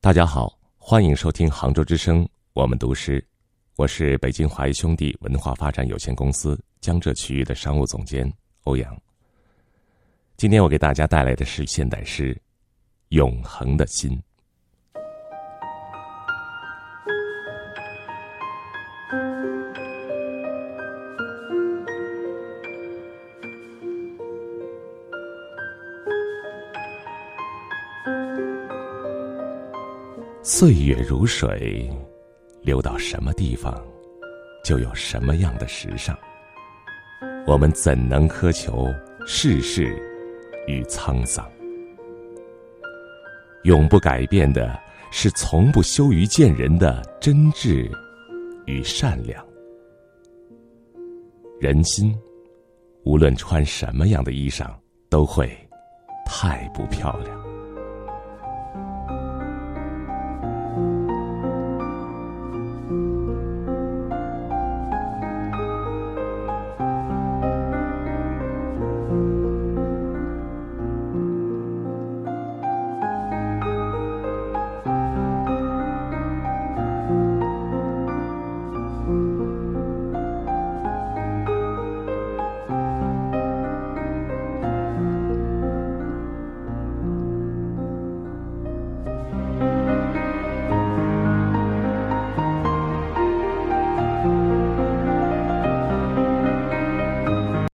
大家好，欢迎收听杭州之声，我们读诗。我是北京华谊兄弟文化发展有限公司江浙区域的商务总监欧阳。今天我给大家带来的是现代诗《永恒的心》。岁月如水，流到什么地方，就有什么样的时尚。我们怎能苛求世事与沧桑？永不改变的是从不羞于见人的真挚与善良。人心，无论穿什么样的衣裳，都会太不漂亮。